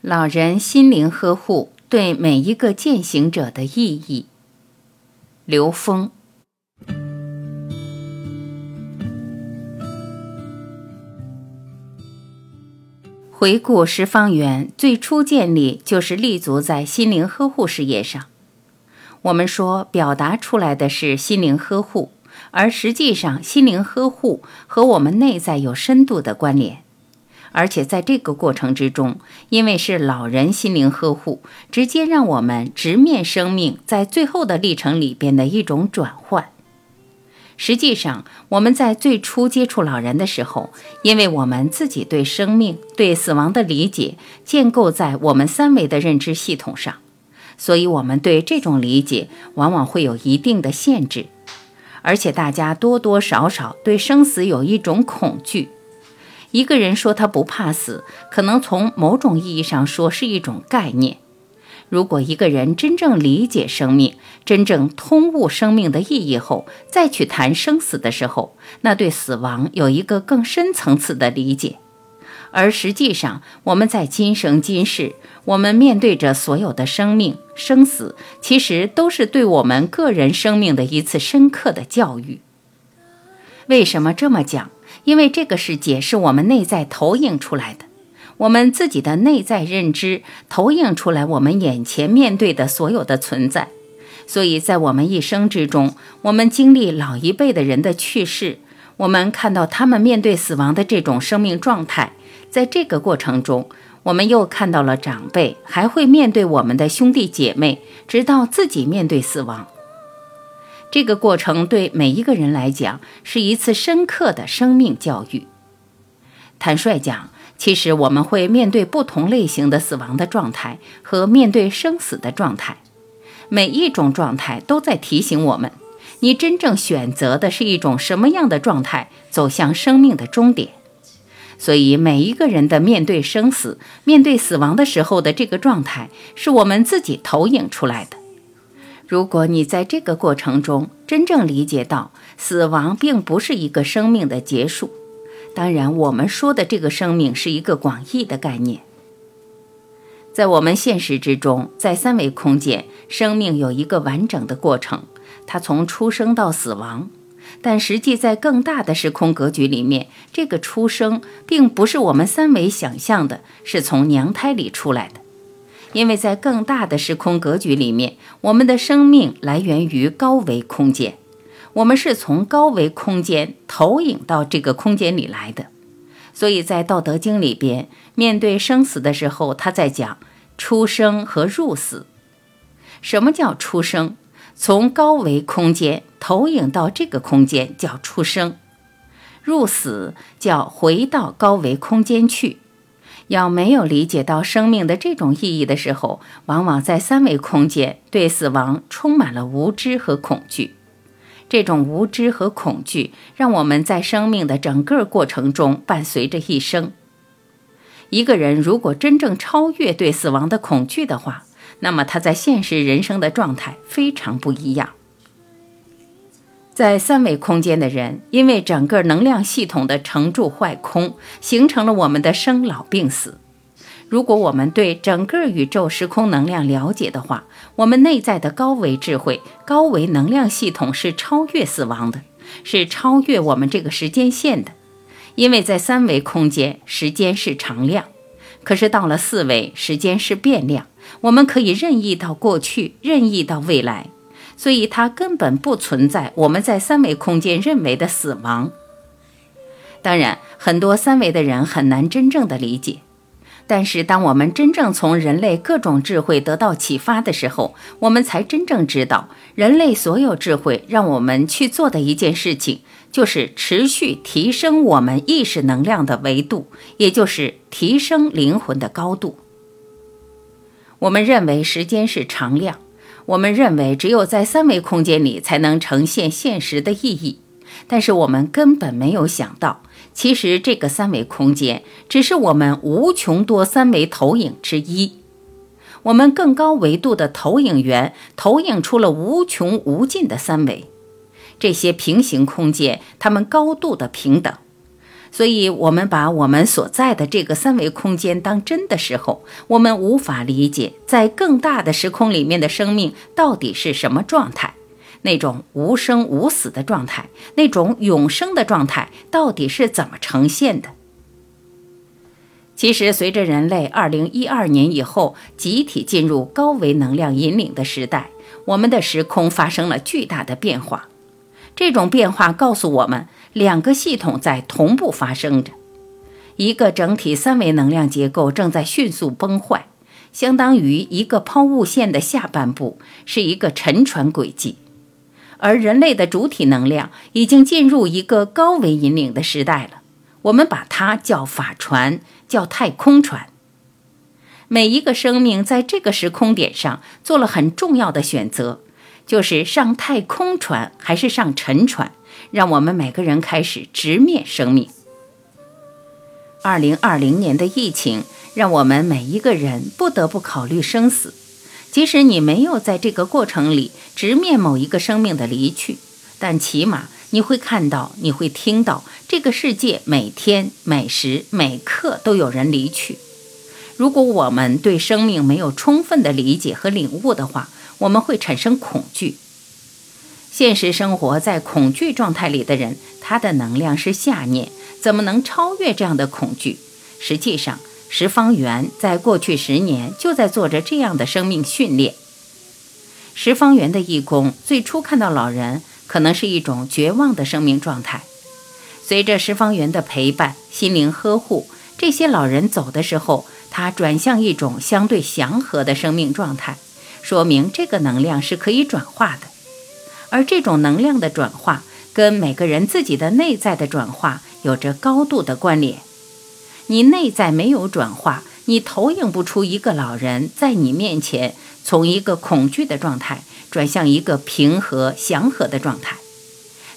老人心灵呵护对每一个践行者的意义。刘峰。回顾十方园最初建立，就是立足在心灵呵护事业上。我们说，表达出来的是心灵呵护，而实际上，心灵呵护和我们内在有深度的关联。而且在这个过程之中，因为是老人心灵呵护，直接让我们直面生命在最后的历程里边的一种转换。实际上，我们在最初接触老人的时候，因为我们自己对生命、对死亡的理解建构在我们三维的认知系统上，所以我们对这种理解往往会有一定的限制，而且大家多多少少对生死有一种恐惧。一个人说他不怕死，可能从某种意义上说是一种概念。如果一个人真正理解生命，真正通悟生命的意义后，再去谈生死的时候，那对死亡有一个更深层次的理解。而实际上，我们在今生今世，我们面对着所有的生命生死，其实都是对我们个人生命的一次深刻的教育。为什么这么讲？因为这个世界是我们内在投影出来的，我们自己的内在认知投影出来我们眼前面对的所有的存在，所以在我们一生之中，我们经历老一辈的人的去世，我们看到他们面对死亡的这种生命状态，在这个过程中，我们又看到了长辈还会面对我们的兄弟姐妹，直到自己面对死亡。这个过程对每一个人来讲是一次深刻的生命教育。坦率讲，其实我们会面对不同类型的死亡的状态和面对生死的状态，每一种状态都在提醒我们，你真正选择的是一种什么样的状态走向生命的终点。所以，每一个人的面对生死、面对死亡的时候的这个状态，是我们自己投影出来的。如果你在这个过程中真正理解到死亡并不是一个生命的结束，当然我们说的这个生命是一个广义的概念。在我们现实之中，在三维空间，生命有一个完整的过程，它从出生到死亡。但实际在更大的时空格局里面，这个出生并不是我们三维想象的，是从娘胎里出来的。因为在更大的时空格局里面，我们的生命来源于高维空间，我们是从高维空间投影到这个空间里来的。所以在《道德经》里边，面对生死的时候，他在讲出生和入死。什么叫出生？从高维空间投影到这个空间叫出生，入死叫回到高维空间去。要没有理解到生命的这种意义的时候，往往在三维空间对死亡充满了无知和恐惧。这种无知和恐惧，让我们在生命的整个过程中伴随着一生。一个人如果真正超越对死亡的恐惧的话，那么他在现实人生的状态非常不一样。在三维空间的人，因为整个能量系统的成住坏空，形成了我们的生老病死。如果我们对整个宇宙时空能量了解的话，我们内在的高维智慧、高维能量系统是超越死亡的，是超越我们这个时间线的。因为在三维空间，时间是常量，可是到了四维，时间是变量，我们可以任意到过去，任意到未来。所以它根本不存在我们在三维空间认为的死亡。当然，很多三维的人很难真正的理解。但是，当我们真正从人类各种智慧得到启发的时候，我们才真正知道，人类所有智慧让我们去做的一件事情，就是持续提升我们意识能量的维度，也就是提升灵魂的高度。我们认为时间是常量。我们认为，只有在三维空间里才能呈现现实的意义，但是我们根本没有想到，其实这个三维空间只是我们无穷多三维投影之一。我们更高维度的投影源投影出了无穷无尽的三维，这些平行空间，它们高度的平等。所以，我们把我们所在的这个三维空间当真的时候，我们无法理解在更大的时空里面的生命到底是什么状态，那种无生无死的状态，那种永生的状态到底是怎么呈现的。其实，随着人类二零一二年以后集体进入高维能量引领的时代，我们的时空发生了巨大的变化。这种变化告诉我们。两个系统在同步发生着，一个整体三维能量结构正在迅速崩坏，相当于一个抛物线的下半部是一个沉船轨迹，而人类的主体能量已经进入一个高维引领的时代了。我们把它叫法船，叫太空船。每一个生命在这个时空点上做了很重要的选择，就是上太空船还是上沉船。让我们每个人开始直面生命。二零二零年的疫情让我们每一个人不得不考虑生死。即使你没有在这个过程里直面某一个生命的离去，但起码你会看到，你会听到，这个世界每天每时每刻都有人离去。如果我们对生命没有充分的理解和领悟的话，我们会产生恐惧。现实生活在恐惧状态里的人，他的能量是下念，怎么能超越这样的恐惧？实际上，十方圆在过去十年就在做着这样的生命训练。十方圆的义工最初看到老人，可能是一种绝望的生命状态。随着十方圆的陪伴、心灵呵护，这些老人走的时候，他转向一种相对祥和的生命状态，说明这个能量是可以转化的。而这种能量的转化，跟每个人自己的内在的转化有着高度的关联。你内在没有转化，你投影不出一个老人在你面前从一个恐惧的状态转向一个平和祥和的状态。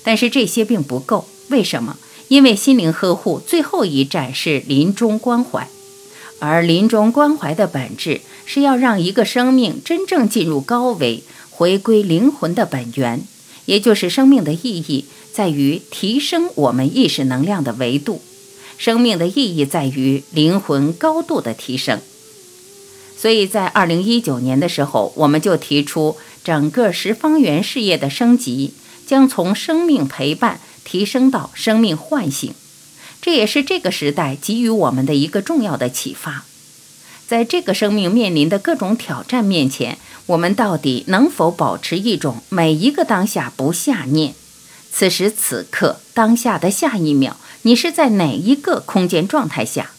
但是这些并不够，为什么？因为心灵呵护最后一站是临终关怀，而临终关怀的本质是要让一个生命真正进入高维。回归灵魂的本源，也就是生命的意义，在于提升我们意识能量的维度。生命的意义在于灵魂高度的提升。所以在二零一九年的时候，我们就提出整个十方圆事业的升级，将从生命陪伴提升到生命唤醒。这也是这个时代给予我们的一个重要的启发。在这个生命面临的各种挑战面前，我们到底能否保持一种每一个当下不下念？此时此刻，当下的下一秒，你是在哪一个空间状态下？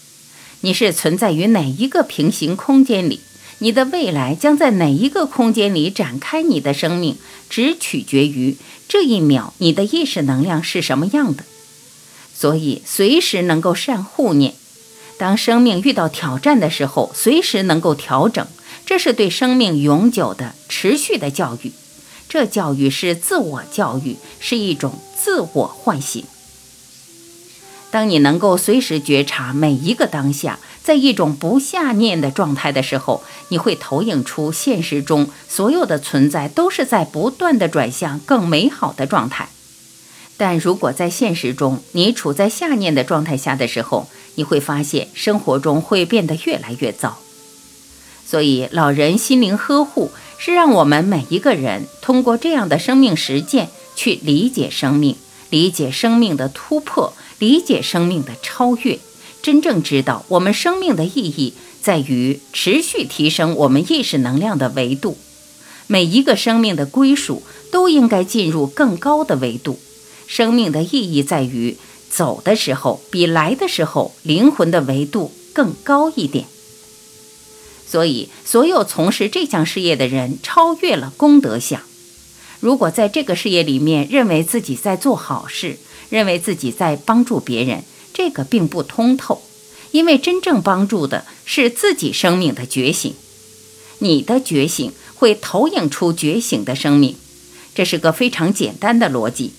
你是存在于哪一个平行空间里？你的未来将在哪一个空间里展开？你的生命只取决于这一秒你的意识能量是什么样的。所以，随时能够善护念。当生命遇到挑战的时候，随时能够调整，这是对生命永久的、持续的教育。这教育是自我教育，是一种自我唤醒。当你能够随时觉察每一个当下，在一种不下念的状态的时候，你会投影出现实中所有的存在都是在不断的转向更美好的状态。但如果在现实中你处在下念的状态下的时候，你会发现生活中会变得越来越糟，所以老人心灵呵护是让我们每一个人通过这样的生命实践去理解生命，理解生命的突破，理解生命的超越，真正知道我们生命的意义在于持续提升我们意识能量的维度。每一个生命的归属都应该进入更高的维度，生命的意义在于。走的时候比来的时候灵魂的维度更高一点，所以所有从事这项事业的人超越了功德相。如果在这个事业里面认为自己在做好事，认为自己在帮助别人，这个并不通透，因为真正帮助的是自己生命的觉醒。你的觉醒会投影出觉醒的生命，这是个非常简单的逻辑。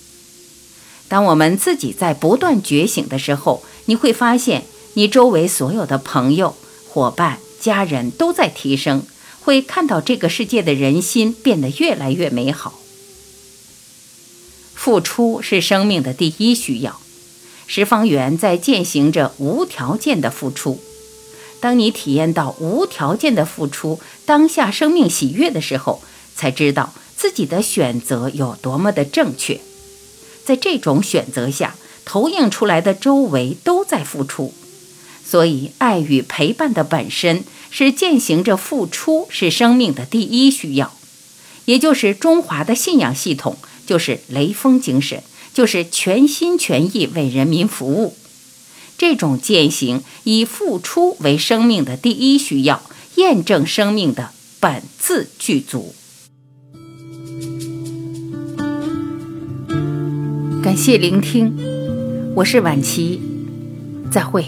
当我们自己在不断觉醒的时候，你会发现你周围所有的朋友、伙伴、家人都在提升，会看到这个世界的人心变得越来越美好。付出是生命的第一需要，十方缘在践行着无条件的付出。当你体验到无条件的付出，当下生命喜悦的时候，才知道自己的选择有多么的正确。在这种选择下，投影出来的周围都在付出，所以爱与陪伴的本身是践行着付出，是生命的第一需要，也就是中华的信仰系统，就是雷锋精神，就是全心全意为人民服务。这种践行以付出为生命的第一需要，验证生命的本自具足。感谢聆听，我是晚琪，再会。